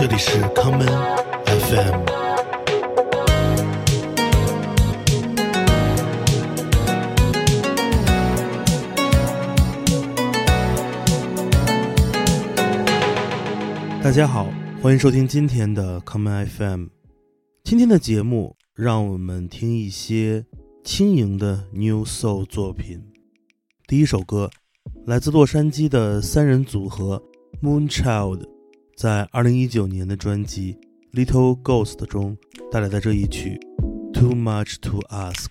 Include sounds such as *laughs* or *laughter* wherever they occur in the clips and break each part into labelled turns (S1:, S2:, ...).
S1: 这里是康门 FM。大家好，欢迎收听今天的康门 FM。今天的节目，让我们听一些轻盈的 New Soul 作品。第一首歌来自洛杉矶的三人组合 Moonchild，在二零一九年的专辑《Little Ghost》中带来的这一曲《Too Much to Ask》。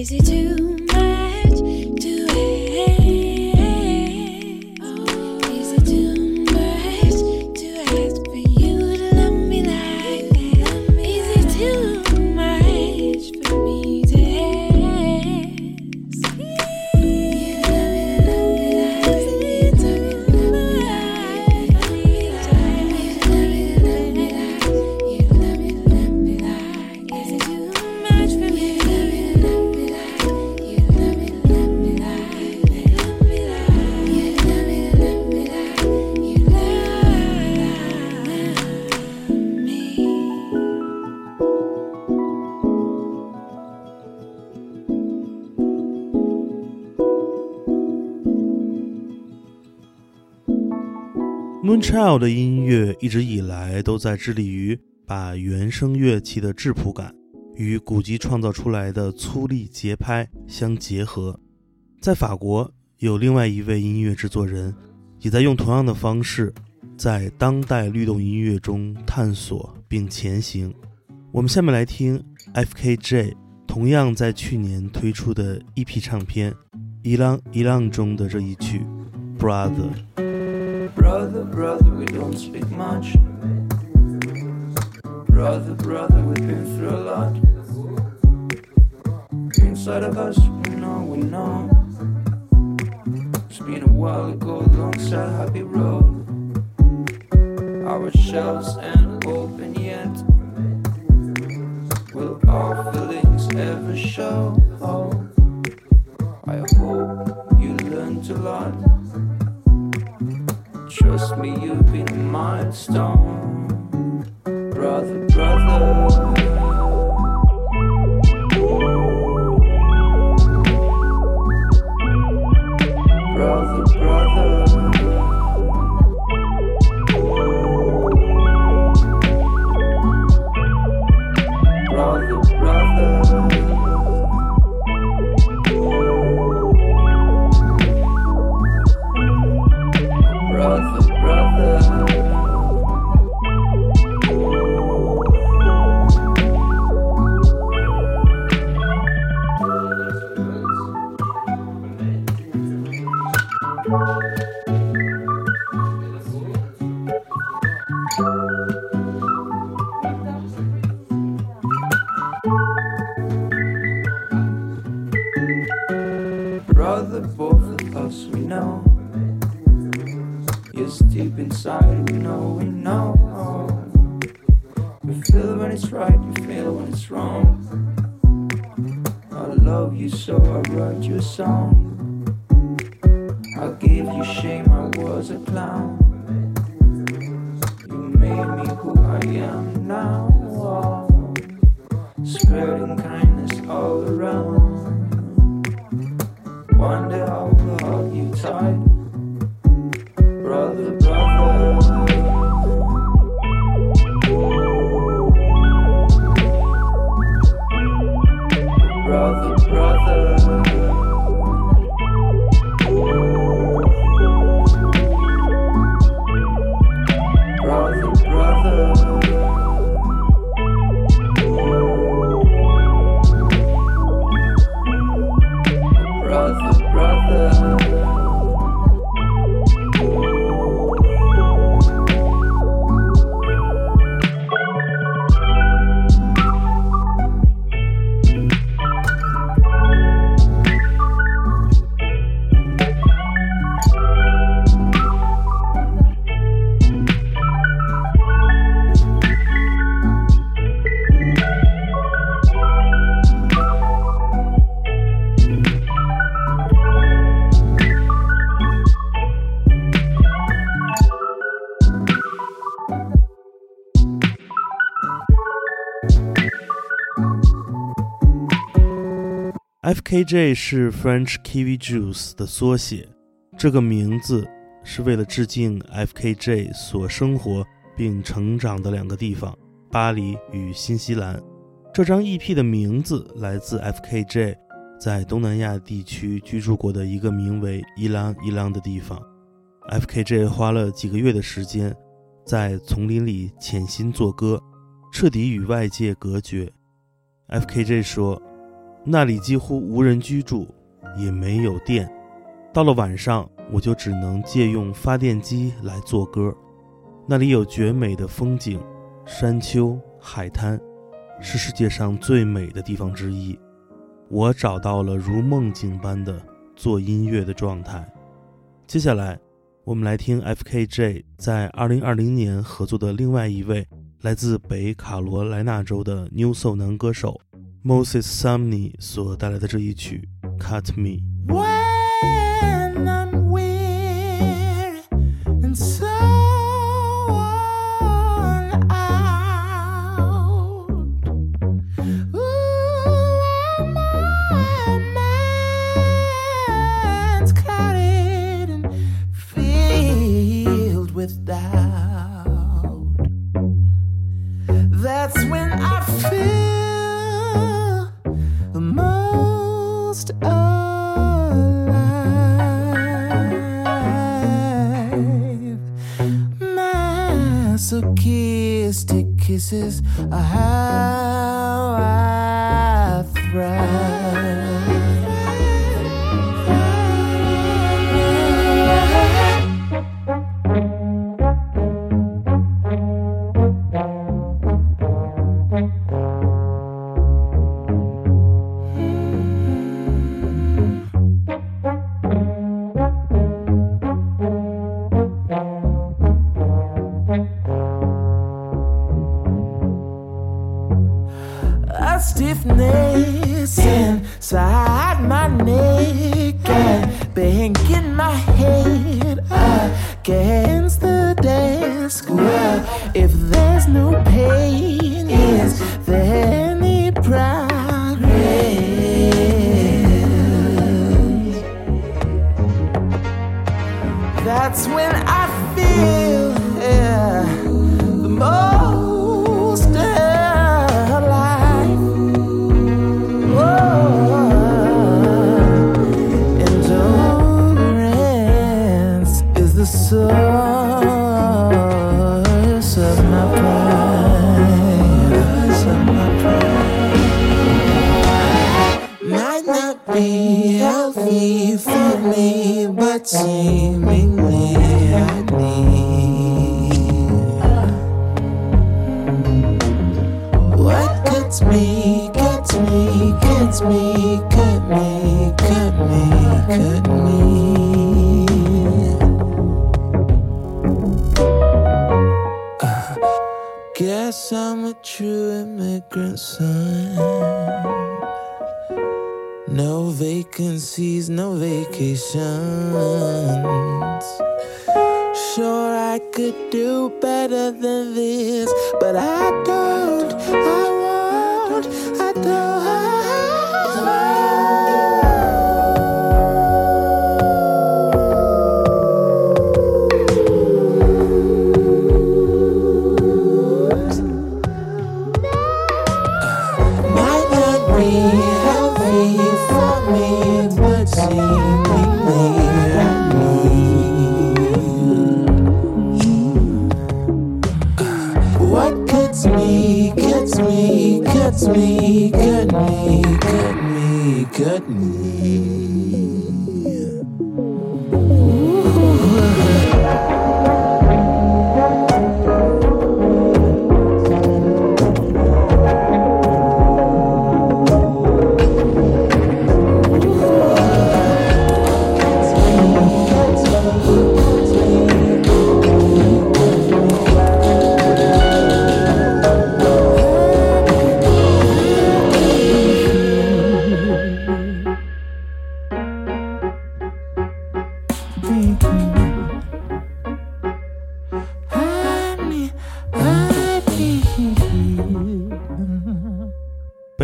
S1: Is it too Moonchild 的音乐一直以来都在致力于把原声乐器的质朴感与古籍创造出来的粗粝节拍相结合。在法国，有另外一位音乐制作人也在用同样的方式，在当代律动音乐中探索并前行。我们下面来听 F.K.J. 同样在去年推出的 EP 唱片《一浪一浪》中的这一曲《Brother》。
S2: Brother, brother, we don't speak much. Brother, brother, we've been through a lot. Inside of us, we know, we know. It's been a while ago, alongside Happy Road. Our shells ain't open yet. Will our feelings ever show? I hope you learned a lot. Trust me, you've been a milestone. Know. Yes, deep inside, we know, we know. You feel when it's right, you feel when it's wrong. I love you, so I wrote you a song. I gave you shame, I was a clown. You made me who I am now.
S3: KJ 是 French Kiwi Juice 的缩写，这个名字是为了致敬 FKJ 所生活并成长的两个地方——巴黎与新西兰。这张 EP 的名字来自 FKJ 在东南亚地区居住过的一个名为伊朗伊朗的地方。FKJ 花了几个月的时间，在丛林里潜心作歌，彻底与外界隔绝。FKJ 说。那里几乎无人居住，也没有电。到了晚上，我就只能借用发电机来做歌。那里有绝美的风景，山丘、海滩，是世界上最美的地方之一。我找到了如梦境般的做音乐的状态。接下来，我们来听 F.K.J 在2020年合作的另外一位来自北卡罗来纳州的 New Soul 男歌手。Moses Sumney 所带来的这一曲《Cut Me》。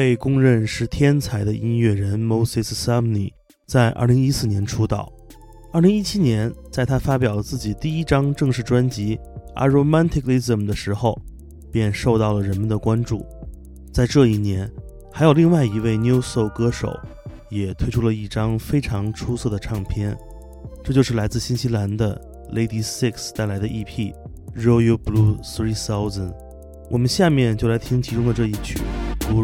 S4: 被公认是天才的音乐人 Moses Sumney 在2014年出道。2017年，在他发表自己第一张正式专辑《A Romanticism》的时候，便受到了人们的关注。在这一年，还有另外一位 New Soul 歌手也推出了一张非常出色的唱片，这就是来自新西兰的 Lady Six 带来的 EP《Royal Blue Three Thousand》。我们下面就来听其中的这一曲《Guru》。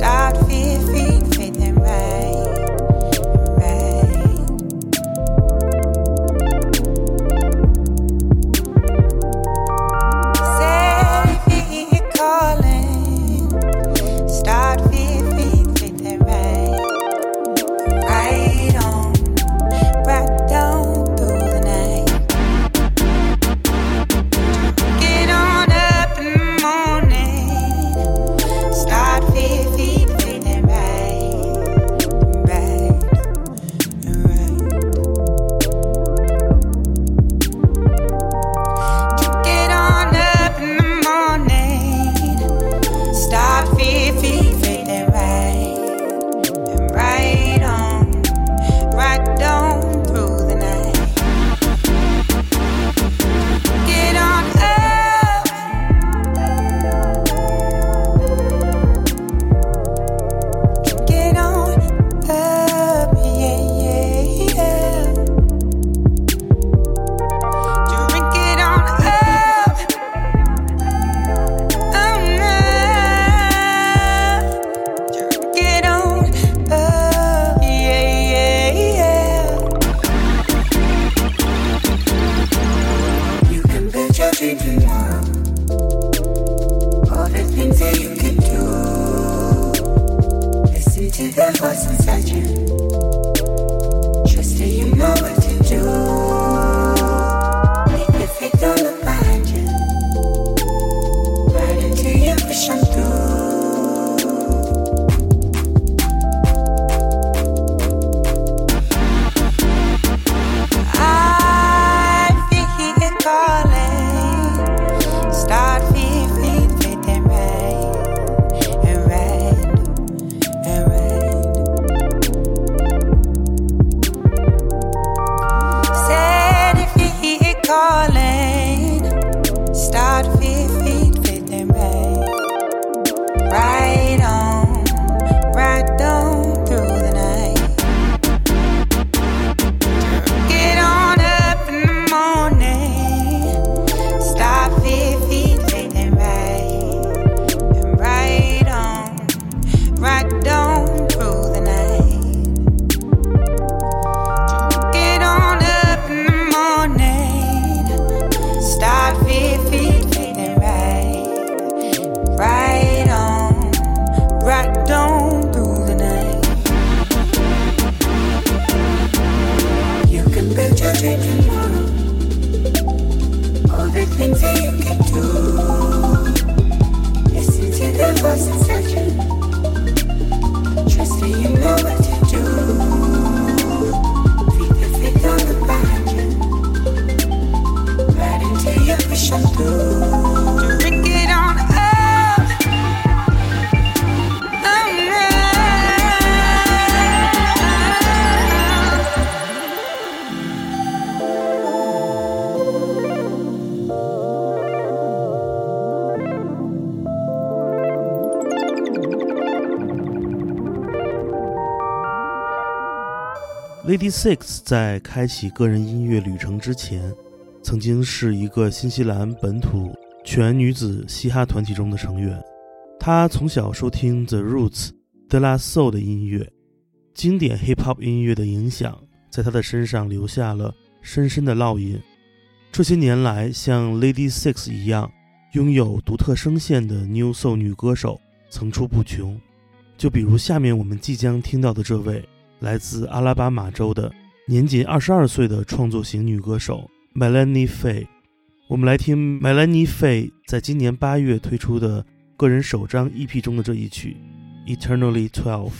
S5: stopped
S4: Lady Six 在开启个人音乐旅程之前，曾经是一个新西兰本土全女子嘻哈团体中的成员。她从小收听 The Roots、De La Soul 的音乐，经典 Hip Hop 音乐的影响在她的身上留下了深深的烙印。这些年来，像 Lady Six 一样拥有独特声线的 New Soul 女歌手层出不穷。就比如下面我们即将听到的这位来自阿拉巴马州的年仅二十二岁的创作型女歌手 Melanie Fay，。我们来听 Melanie Fay 在今年八月推出的个人首张 EP 中的这一曲《Eternally Twelve》。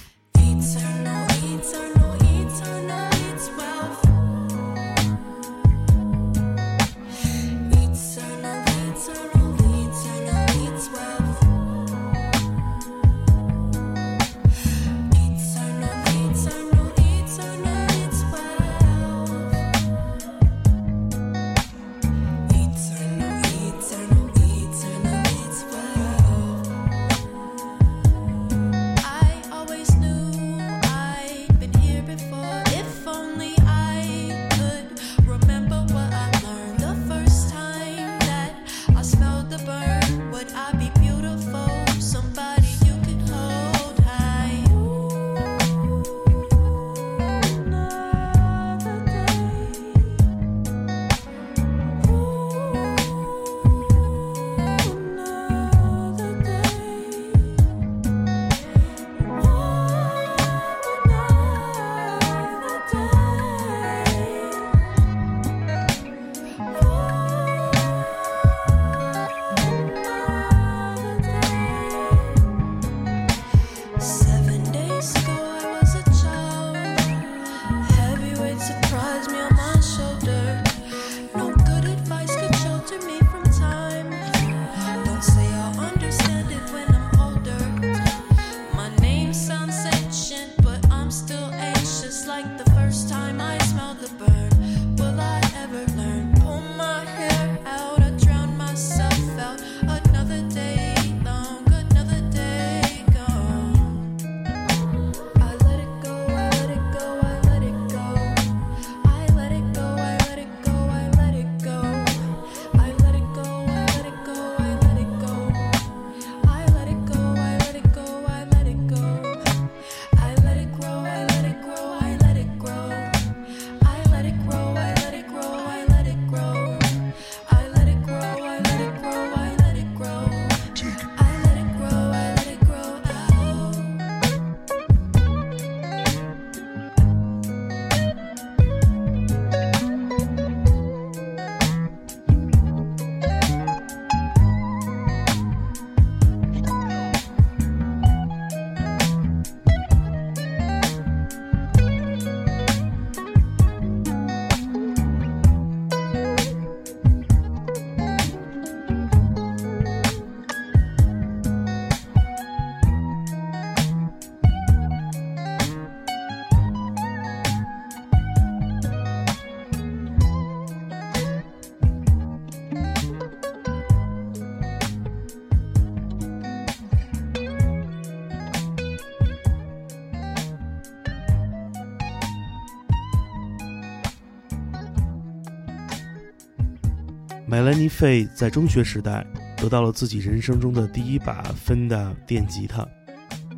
S4: Nifi 在中学时代得到了自己人生中的第一把 Fender 电吉他，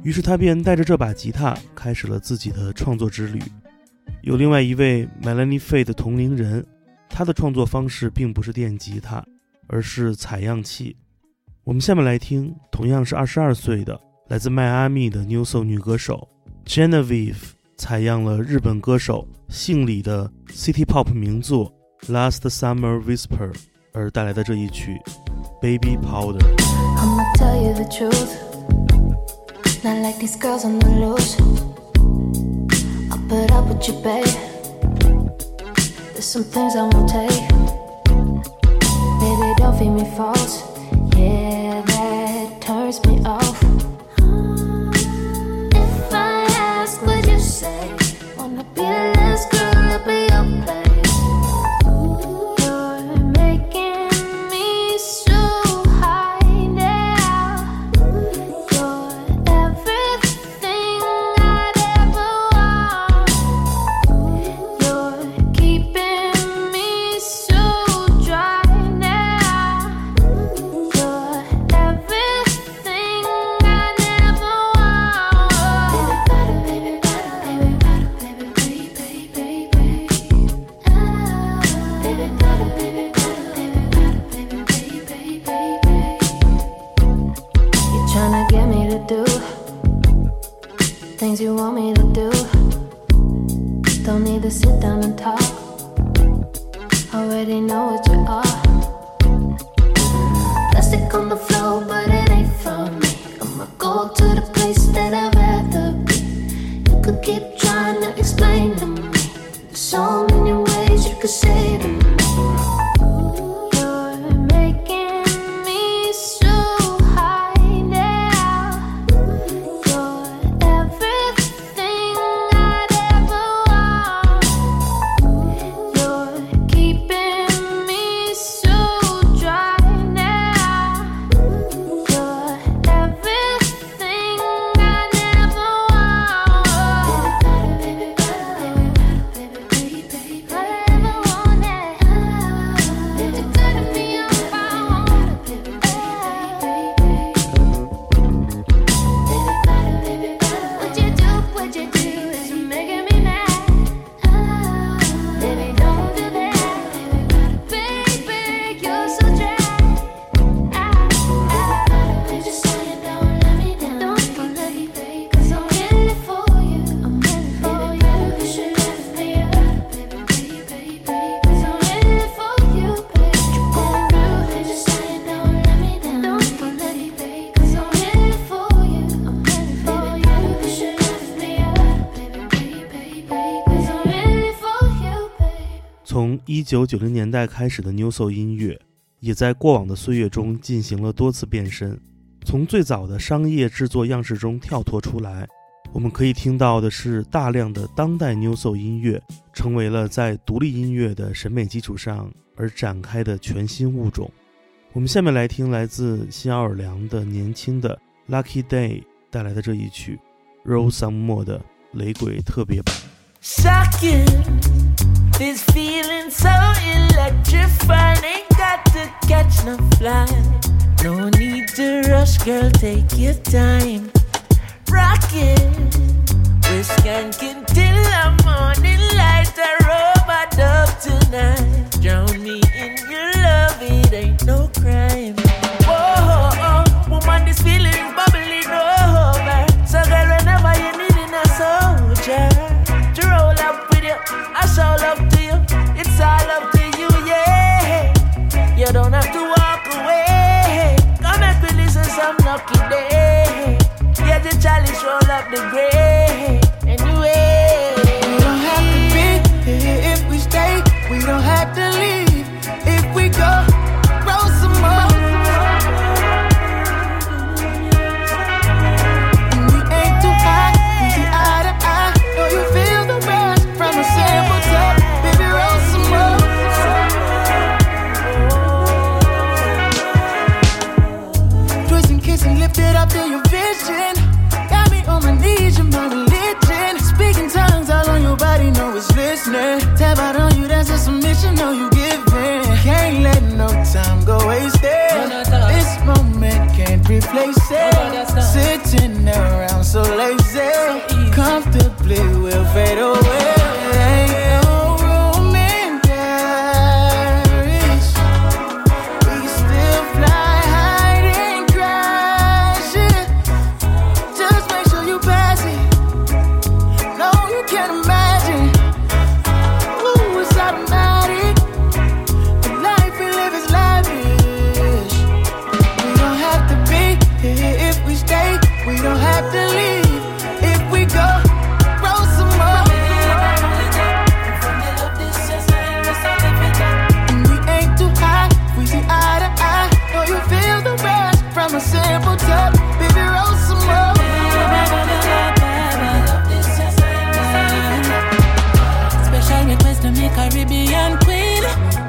S4: 于是他便带着这把吉他开始了自己的创作之旅。有另外一位 Melanie Fay 的同龄人，他的创作方式并不是电吉他，而是采样器。我们下面来听，同样是二十二岁的来自迈阿密的 New Soul 女歌手 Genevieve 采样了日本歌手姓李的 City Pop 名作《Last Summer Whisper》而带来的这一曲《Baby Powder》。
S1: I'ma tell you the truth. Not like these girls on the loose. I'll put up with you, babe. There's some things I won't take. Baby, don't feed me false. Yeah,
S4: 一九九零年代开始的 New Soul 音乐，也在过往的岁月中进行了多次变身。从最早的商业制作样式中跳脱出来，我们可以听到的是大量的当代 New Soul 音乐，成为了在独立音乐的审美基础上而展开的全新物种。我们下面来听来自新奥尔良的年轻的 Lucky Day 带来的这一曲 Roll Some More 的雷鬼特别版。
S6: This feeling so electrifying. Ain't got to catch no fly. No need to rush, girl. Take your time. Rockin'. We're skanking till the morning light. I the
S3: grave. Me
S6: Caribbean queen.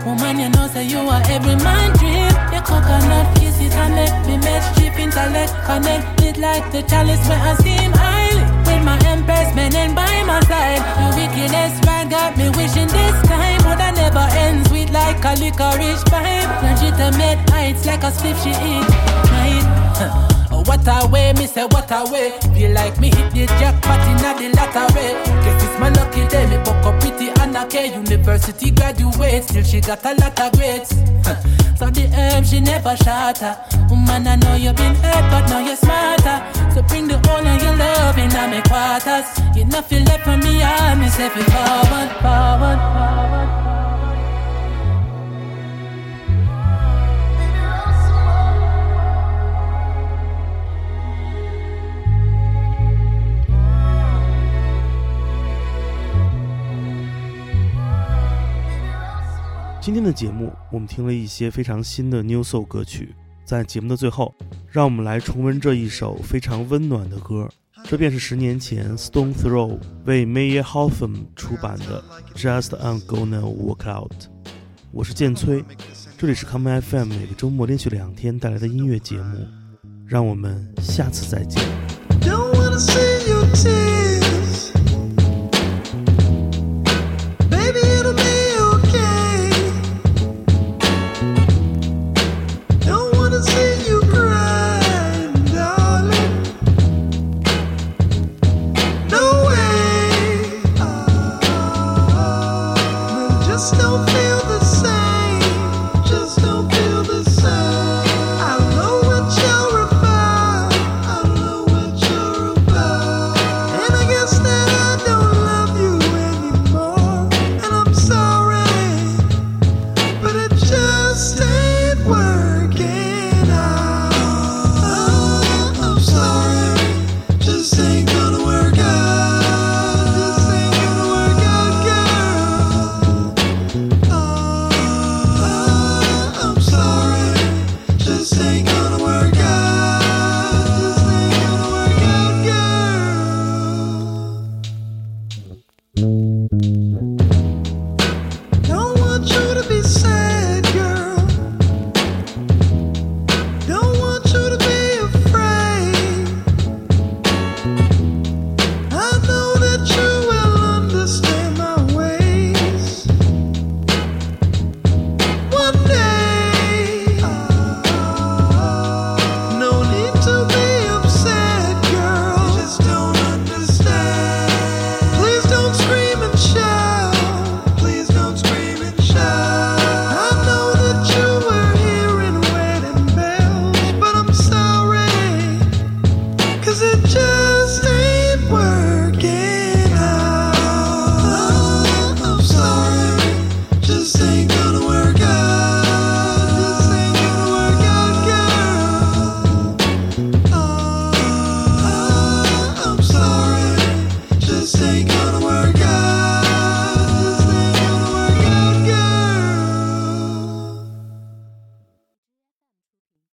S6: Woman, you know say you are every man dream. Your coconut kiss it and let me match chip intellect. Connect it like the chalice where I steam highly. With my empress men by my side. Your wickedest ride got me wishing this time would I never end sweet like a licorice pipe. Legitimate heights like a spliff she eat. Night. *laughs* What a way, me say what a way. Feel like me hit the jackpot in the lottery. Guess it's my lucky day. Me buck up pretty Anna K. University graduate, still she got a lot of grades. *laughs* so the herb she never shatter. Woman, I know you've been hurt, but now you're smarter. So bring the whole of your love in my quarters. You feel left from me, I me say it forward, forward, forward.
S4: 今天的节目，我们听了一些非常新的 New Soul 歌曲。在节目的最后，让我们来重温这一首非常温暖的歌。这便是十年前 Stone Throw 为 Mayer Hawthorne 出版的《Just I'm Gonna Work Out》。我是建崔，这里是 Come FM 每个周末连续两天带来的音乐节目。让我们下次再见。
S3: snowflake.